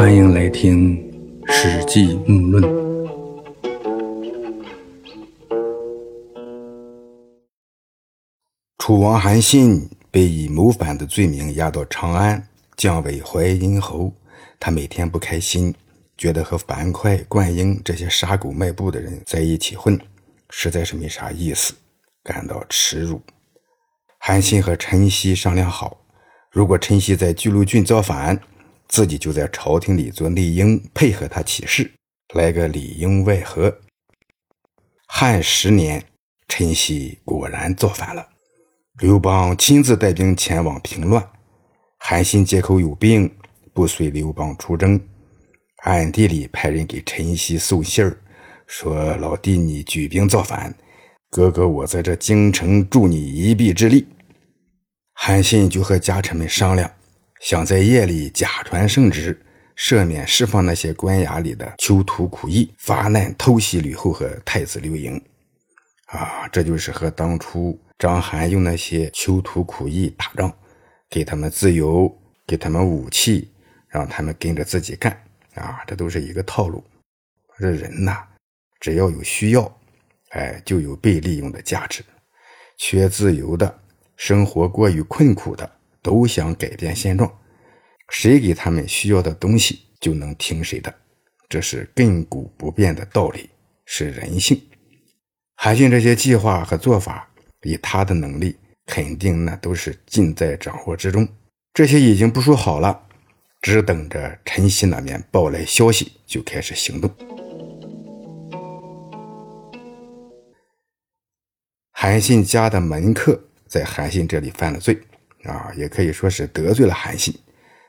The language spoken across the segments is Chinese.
欢迎来听《史记木论》。楚王韩信被以谋反的罪名押到长安，降为淮阴侯。他每天不开心，觉得和樊哙、灌婴这些杀狗卖布的人在一起混，实在是没啥意思，感到耻辱。韩信和陈豨商量好，如果陈豨在巨鹿郡造反，自己就在朝廷里做内应，配合他起事，来个里应外合。汉十年，陈豨果然造反了。刘邦亲自带兵前往平乱，韩信借口有病，不随刘邦出征，暗地里派人给陈豨送信儿，说：“老弟，你举兵造反，哥哥我在这京城助你一臂之力。”韩信就和家臣们商量，想在夜里假传圣旨，赦免释放那些关押里的囚徒苦役，发难偷袭吕后和太子刘盈。啊，这就是和当初。章邯用那些囚徒苦役打仗，给他们自由，给他们武器，让他们跟着自己干啊！这都是一个套路。这人呐，只要有需要，哎，就有被利用的价值。缺自由的，生活过于困苦的，都想改变现状。谁给他们需要的东西，就能听谁的。这是亘古不变的道理，是人性。韩信这些计划和做法。以他的能力，肯定那都是尽在掌握之中。这些已经部署好了，只等着陈曦那边报来消息，就开始行动。韩信家的门客在韩信这里犯了罪，啊，也可以说是得罪了韩信。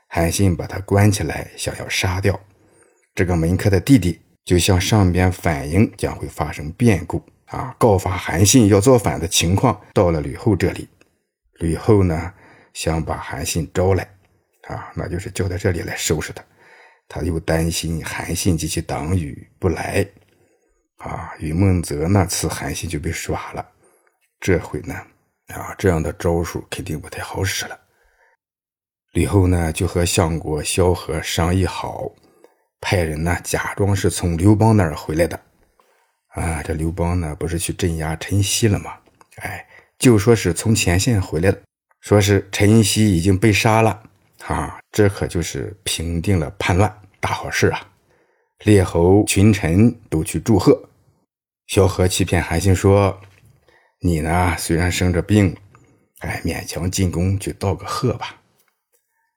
韩信把他关起来，想要杀掉这个门客的弟弟，就向上边反映将会发生变故。啊！告发韩信要造反的情况到了吕后这里，吕后呢想把韩信招来，啊，那就是叫到这里来收拾他。他又担心韩信及其党羽不来，啊，与孟泽那次韩信就被耍了，这回呢，啊，这样的招数肯定不太好使了。吕后呢就和相国萧何商议好，派人呢假装是从刘邦那儿回来的。啊，这刘邦呢，不是去镇压陈豨了吗？哎，就说是从前线回来的，说是陈豨已经被杀了，啊，这可就是平定了叛乱，大好事啊！列侯群臣都去祝贺。萧何欺骗韩信说：“你呢，虽然生着病，哎，勉强进宫去道个贺吧。”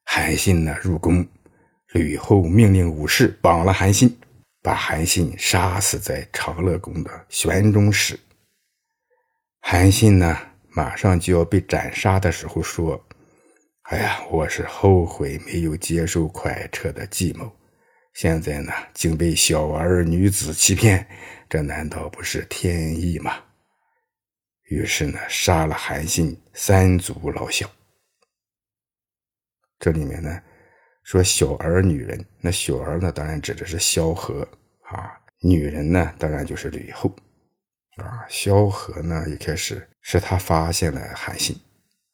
韩信呢，入宫，吕后命令武士绑了韩信。把韩信杀死在长乐宫的玄中室。韩信呢，马上就要被斩杀的时候说：“哎呀，我是后悔没有接受蒯彻的计谋，现在呢，竟被小儿女子欺骗，这难道不是天意吗？”于是呢，杀了韩信三族老小。这里面呢。说小儿女人，那小儿呢，当然指的是萧何啊；女人呢，当然就是吕后啊。萧何呢，一开始是他发现了韩信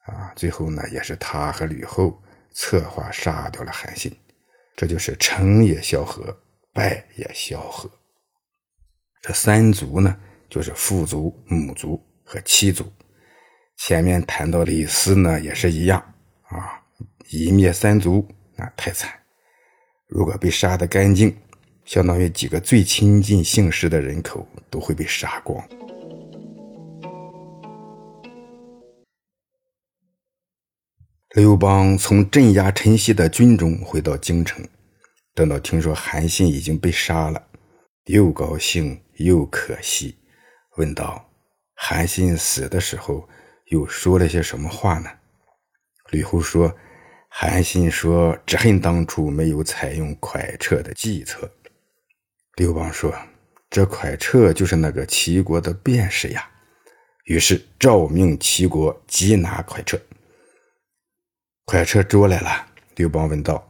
啊，最后呢，也是他和吕后策划杀掉了韩信。这就是成也萧何，败也萧何。这三族呢，就是父族、母族和七族。前面谈到李斯呢，也是一样啊，一灭三族。那太惨！如果被杀的干净，相当于几个最亲近姓氏的人口都会被杀光。刘邦从镇压陈豨的军中回到京城，等到听说韩信已经被杀了，又高兴又可惜，问道：“韩信死的时候又说了些什么话呢？”吕后说。韩信说：“只恨当初没有采用蒯彻的计策。”刘邦说：“这蒯彻就是那个齐国的辩士呀。”于是诏命齐国缉拿蒯彻。蒯彻捉来了，刘邦问道：“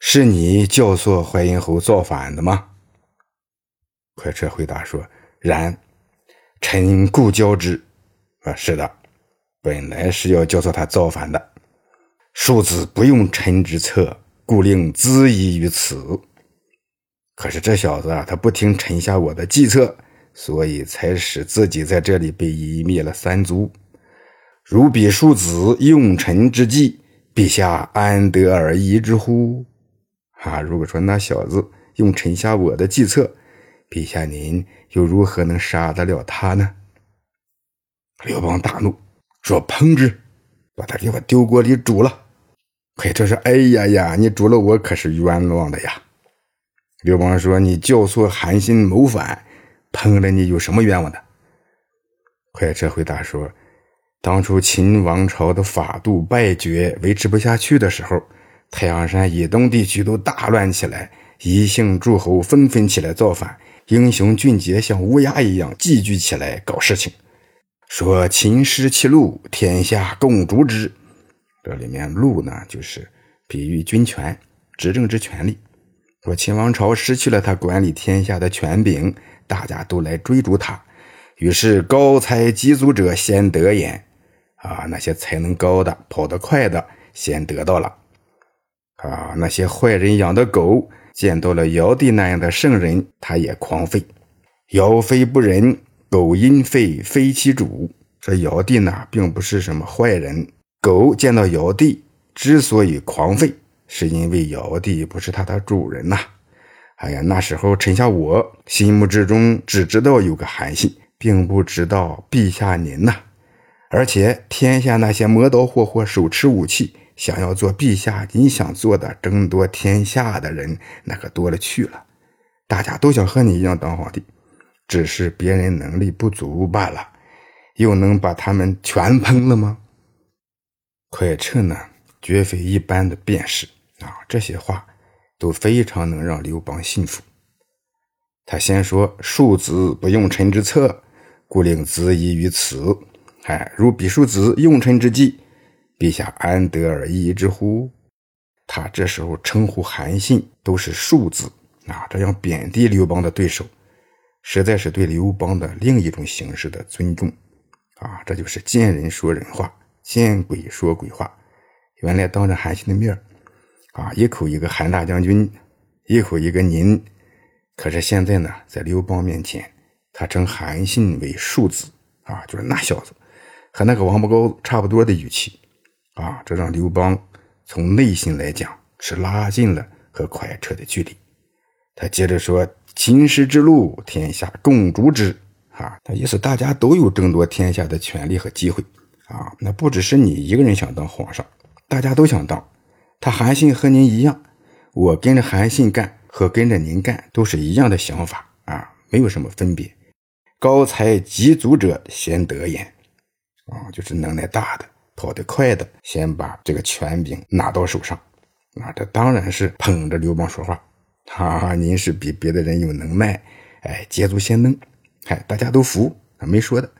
是你教唆淮阴侯造反的吗？”蒯彻回答说：“然，臣故交之。”啊，是的，本来是要教唆他造反的。庶子不用臣之策，故令自缢于此。可是这小子啊，他不听臣下我的计策，所以才使自己在这里被夷灭了三族。如彼庶子用臣之计，陛下安得而疑之乎？啊，如果说那小子用臣下我的计策，陛下您又如何能杀得了他呢？刘邦大怒，说：“烹之，把他给我丢锅里煮了。”快车说：“哎呀呀，你煮了我可是冤枉的呀。”刘邦说：“你教唆韩信谋反，烹了你有什么冤枉的？”快车回答说：“当初秦王朝的法度败绝，维持不下去的时候，太阳山以东地区都大乱起来，异姓诸侯纷纷起来造反，英雄俊杰像乌鸦一样寄居起来搞事情，说秦失其禄，天下共逐之。这里面‘禄’呢，就是比喻军权、执政之权利。”说秦王朝失去了他管理天下的权柄，大家都来追逐他，于是高才极足者先得焉。啊，那些才能高的、跑得快的先得到了。啊，那些坏人养的狗见到了尧帝那样的圣人，他也狂吠。尧非不仁，狗因吠非其主。这尧帝呢，并不是什么坏人，狗见到尧帝之所以狂吠。是因为尧帝不是他的主人呐！哎呀，那时候臣下我心目之中只知道有个韩信，并不知道陛下您呐。而且天下那些磨刀霍霍、手持武器，想要做陛下你想做的争夺天下的人，那可多了去了。大家都想和你一样当皇帝，只是别人能力不足罢了。又能把他们全烹了吗？快趁呢，绝非一般的辩士。啊，这些话都非常能让刘邦信服。他先说：“庶子不用臣之策，故令子疑于此。哎，如彼庶子用臣之计，陛下安得而疑之乎？”他这时候称呼韩信都是庶子啊，这样贬低刘邦的对手，实在是对刘邦的另一种形式的尊重啊！这就是见人说人话，见鬼说鬼话。原来当着韩信的面啊，一口一个韩大将军，一口一个您。可是现在呢，在刘邦面前，他称韩信为庶子啊，就是那小子，和那个王八羔子差不多的语气啊。这让刘邦从内心来讲是拉近了和快车的距离。他接着说：“秦师之路，天下共逐之。”啊，他意思大家都有争夺天下的权利和机会啊。那不只是你一个人想当皇上，大家都想当。他韩信和您一样，我跟着韩信干和跟着您干都是一样的想法啊，没有什么分别。高才极足者先得言，啊，就是能耐大的、跑得快的，先把这个权柄拿到手上。啊，这当然是捧着刘邦说话。哈，您是比别的人有能耐，哎，捷足先登，嗨，大家都服，没说的。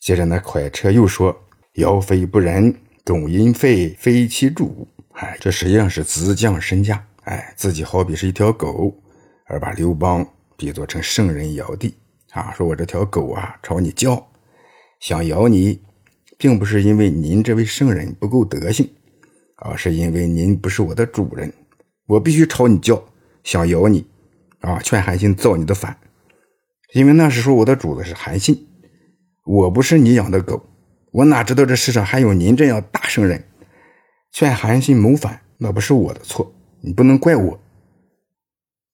接着呢，快车又说：“尧非不仁，苟因废非其主。”哎，这实际上是自降身价。哎，自己好比是一条狗，而把刘邦比作成圣人尧帝啊，说我这条狗啊，朝你叫，想咬你，并不是因为您这位圣人不够德行，而是因为您不是我的主人，我必须朝你叫，想咬你，啊，劝韩信造你的反，因为那时候我的主子是韩信，我不是你养的狗，我哪知道这世上还有您这样大圣人。劝韩信谋反，那不是我的错，你不能怪我。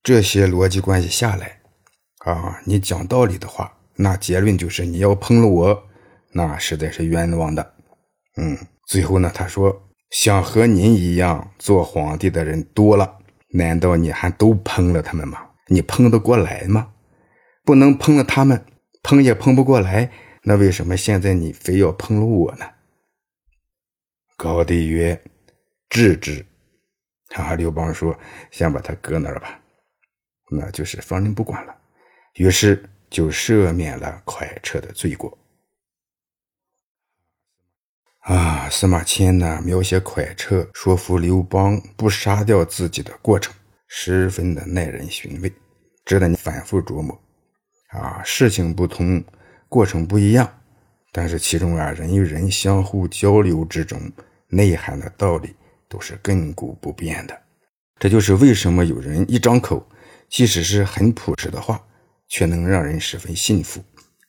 这些逻辑关系下来，啊，你讲道理的话，那结论就是你要碰了我，那实在是冤枉的。嗯，最后呢，他说想和您一样做皇帝的人多了，难道你还都碰了他们吗？你碰得过来吗？不能碰了他们，碰也碰不过来，那为什么现在你非要碰了我呢？高帝曰：“治之。”啊，刘邦说：“先把他搁那儿吧，那就是放任不管了。”于是就赦免了快车的罪过。啊，司马迁呢描写快车说服刘邦不杀掉自己的过程，十分的耐人寻味，值得你反复琢磨。啊，事情不同，过程不一样。但是其中啊，人与人相互交流之中，内涵的道理都是亘古不变的。这就是为什么有人一张口，即使是很朴实的话，却能让人十分信服；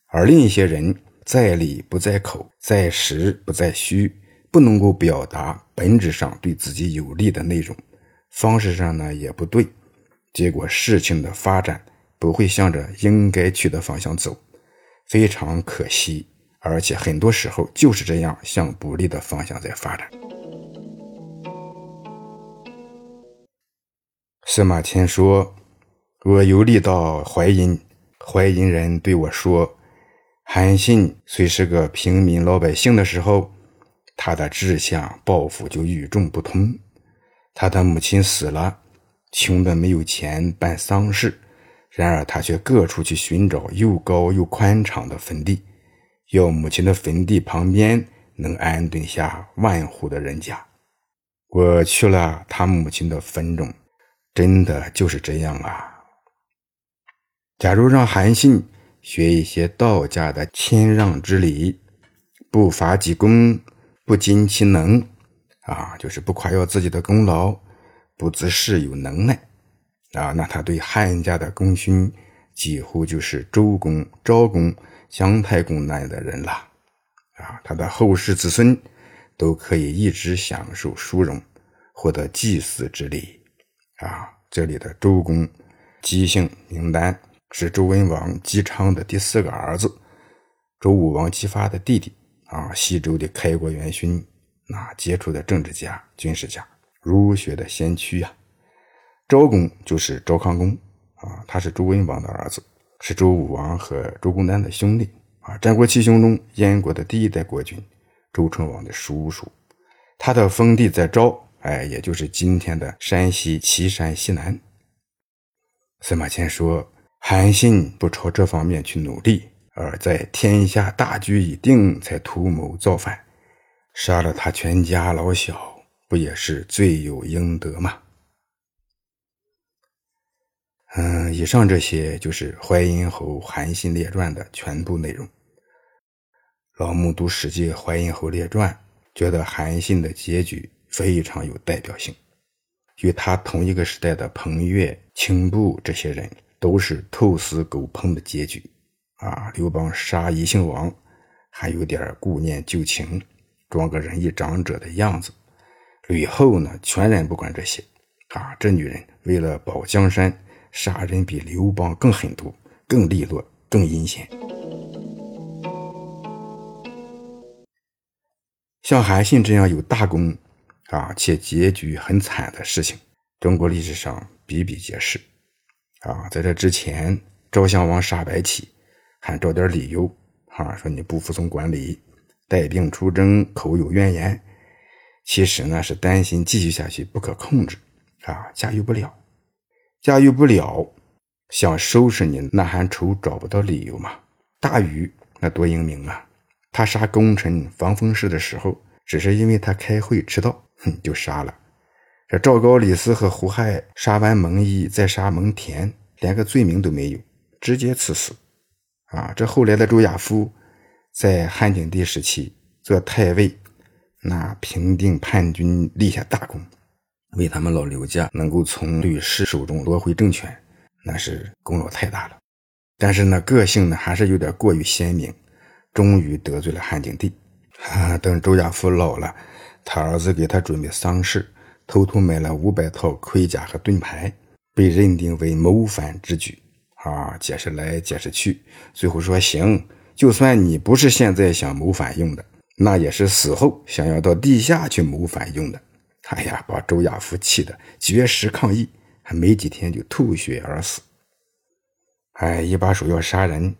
而另一些人在理不在口，在实不在虚，不能够表达本质上对自己有利的内容，方式上呢也不对，结果事情的发展不会向着应该去的方向走，非常可惜。而且很多时候就是这样向不利的方向在发展。司马迁说：“我游历到淮阴，淮阴人对我说，韩信虽是个平民老百姓的时候，他的志向抱负就与众不同。他的母亲死了，穷的没有钱办丧事，然而他却各处去寻找又高又宽敞的坟地。”要母亲的坟地旁边能安顿下万户的人家，我去了他母亲的坟中，真的就是这样啊。假如让韩信学一些道家的谦让之礼，不伐己功，不矜其能，啊，就是不夸耀自己的功劳，不自恃有能耐，啊，那他对汉家的功勋几乎就是周公、昭公。姜太公那样的人了，啊，他的后世子孙都可以一直享受殊荣，获得祭祀之礼，啊，这里的周公姬姓名单是周文王姬昌的第四个儿子，周武王姬发的弟弟，啊，西周的开国元勋，那杰出的政治家、军事家、儒学的先驱呀。昭公就是昭康公，啊，他是周文王的儿子。是周武王和周公旦的兄弟啊，战国七雄中燕国的第一代国君，周成王的叔叔。他的封地在昭，哎，也就是今天的山西岐山西南。司马迁说，韩信不朝这方面去努力，而在天下大局已定才图谋造反，杀了他全家老小，不也是罪有应得吗？嗯，以上这些就是淮阴侯韩信列传的全部内容。老木读《史记·淮阴侯列传》，觉得韩信的结局非常有代表性。与他同一个时代的彭越、秦布这些人，都是兔死狗烹的结局。啊，刘邦杀异姓王，还有点顾念旧情，装个仁义长者的样子。吕后呢，全然不管这些。啊，这女人为了保江山。杀人比刘邦更狠毒、更利落、更阴险。像韩信这样有大功啊，且结局很惨的事情，中国历史上比比皆是。啊，在这之前，赵襄王杀白起，还找点理由，啊，说你不服从管理，带病出征，口有怨言。其实呢，是担心继续下去不可控制，啊，驾驭不了。驾驭不了，想收拾你，那还愁找不到理由吗？大禹那多英明啊！他杀功臣防风氏的时候，只是因为他开会迟到，哼，就杀了。这赵高、李斯和胡亥杀完蒙毅，再杀蒙恬，连个罪名都没有，直接赐死。啊，这后来的周亚夫，在汉景帝时期做太尉，那平定叛军，立下大功。为他们老刘家能够从吕氏手中夺回政权，那是功劳太大了。但是呢，个性呢还是有点过于鲜明，终于得罪了汉景帝。啊，等周亚夫老了，他儿子给他准备丧事，偷偷买了五百套盔甲和盾牌，被认定为谋反之举。啊，解释来解释去，最后说行，就算你不是现在想谋反用的，那也是死后想要到地下去谋反用的。哎呀，把周亚夫气得绝食抗议，还没几天就吐血而死。哎，一把手要杀人，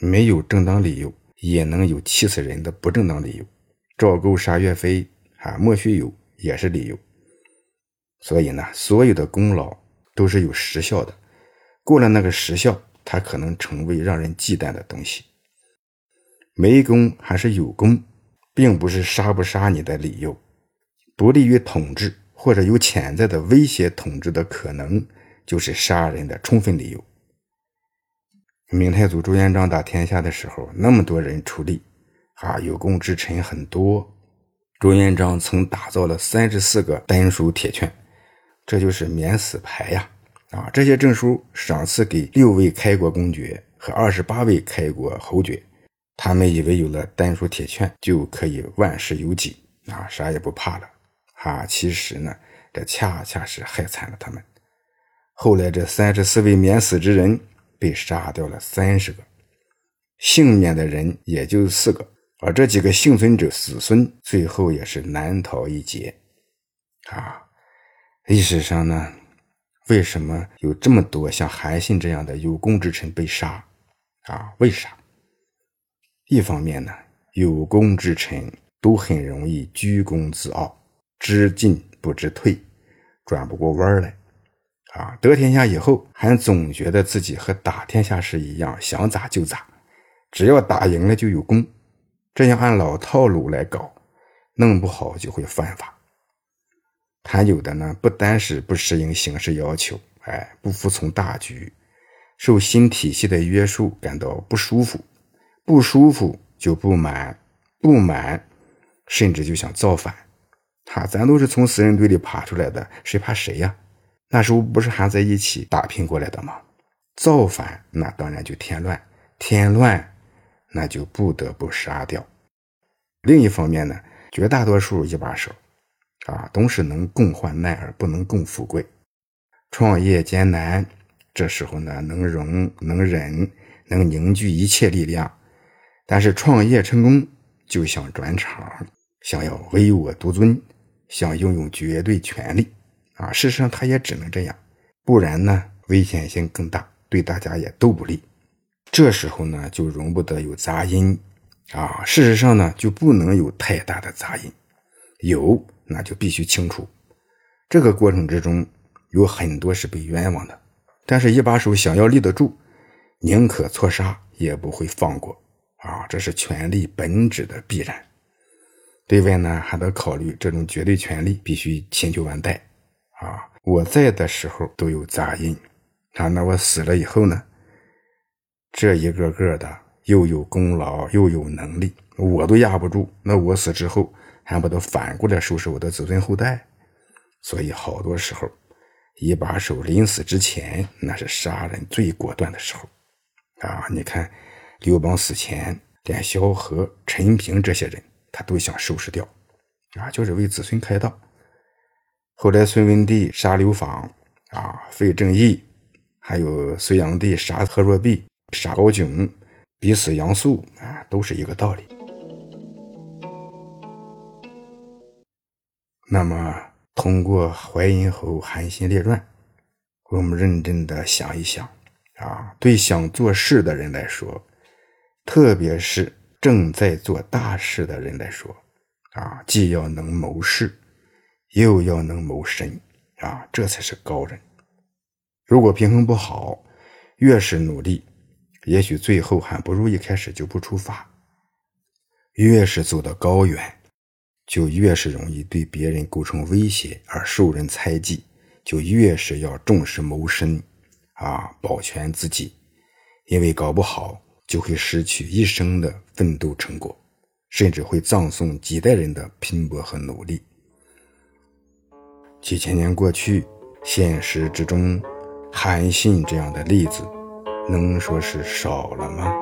没有正当理由，也能有气死人的不正当理由。赵构杀岳飞，啊，莫须有也是理由。所以呢，所有的功劳都是有时效的，过了那个时效，它可能成为让人忌惮的东西。没功还是有功，并不是杀不杀你的理由。不利于统治或者有潜在的威胁统治的可能，就是杀人的充分理由。明太祖朱元璋打天下的时候，那么多人出力，啊，有功之臣很多。朱元璋曾打造了三十四个丹书铁券，这就是免死牌呀！啊，这些证书赏赐给六位开国公爵和二十八位开国侯爵，他们以为有了丹书铁券就可以万事有己啊，啥也不怕了。啊，其实呢，这恰恰是害惨了他们。后来这三十四位免死之人被杀掉了三十个，幸免的人也就四个，而这几个幸存者子孙最后也是难逃一劫。啊，历史上呢，为什么有这么多像韩信这样的有功之臣被杀？啊，为啥？一方面呢，有功之臣都很容易居功自傲。知进不知退，转不过弯来，啊！得天下以后，还总觉得自己和打天下时一样，想咋就咋，只要打赢了就有功。这样按老套路来搞，弄不好就会犯法。他有的呢，不单是不适应形势要求，哎，不服从大局，受新体系的约束感到不舒服，不舒服就不满，不满甚至就想造反。哈，咱都是从死人堆里爬出来的，谁怕谁呀？那时候不是还在一起打拼过来的吗？造反那当然就添乱，添乱那就不得不杀掉。另一方面呢，绝大多数一把手啊，都是能共患难而不能共富贵。创业艰难，这时候呢，能容能忍，能凝聚一切力量。但是创业成功就想转场，想要唯我独尊。想拥有绝对权力啊！事实上，他也只能这样，不然呢，危险性更大，对大家也都不利。这时候呢，就容不得有杂音啊！事实上呢，就不能有太大的杂音，有那就必须清除。这个过程之中，有很多是被冤枉的，但是一把手想要立得住，宁可错杀也不会放过啊！这是权力本质的必然。对外呢，还得考虑这种绝对权力必须千秋万代啊！我在的时候都有杂音啊，那我死了以后呢？这一个个的又有功劳又有能力，我都压不住，那我死之后还不得反过来收拾我的子孙后代？所以好多时候，一把手临死之前，那是杀人最果断的时候啊！你看刘邦死前，连萧何、陈平这些人。他都想收拾掉，啊，就是为子孙开道。后来隋文帝杀刘访，啊，废郑义，还有隋炀帝杀何若弼、杀高炯、逼死杨素，啊，都是一个道理。那么，通过《淮阴侯韩信列传》，我们认真的想一想，啊，对想做事的人来说，特别是。正在做大事的人来说，啊，既要能谋事，又要能谋身，啊，这才是高人。如果平衡不好，越是努力，也许最后还不如一开始就不出发。越是走得高远，就越是容易对别人构成威胁而受人猜忌，就越是要重视谋身，啊，保全自己，因为搞不好。就会失去一生的奋斗成果，甚至会葬送几代人的拼搏和努力。几千年过去，现实之中，韩信这样的例子，能说是少了吗？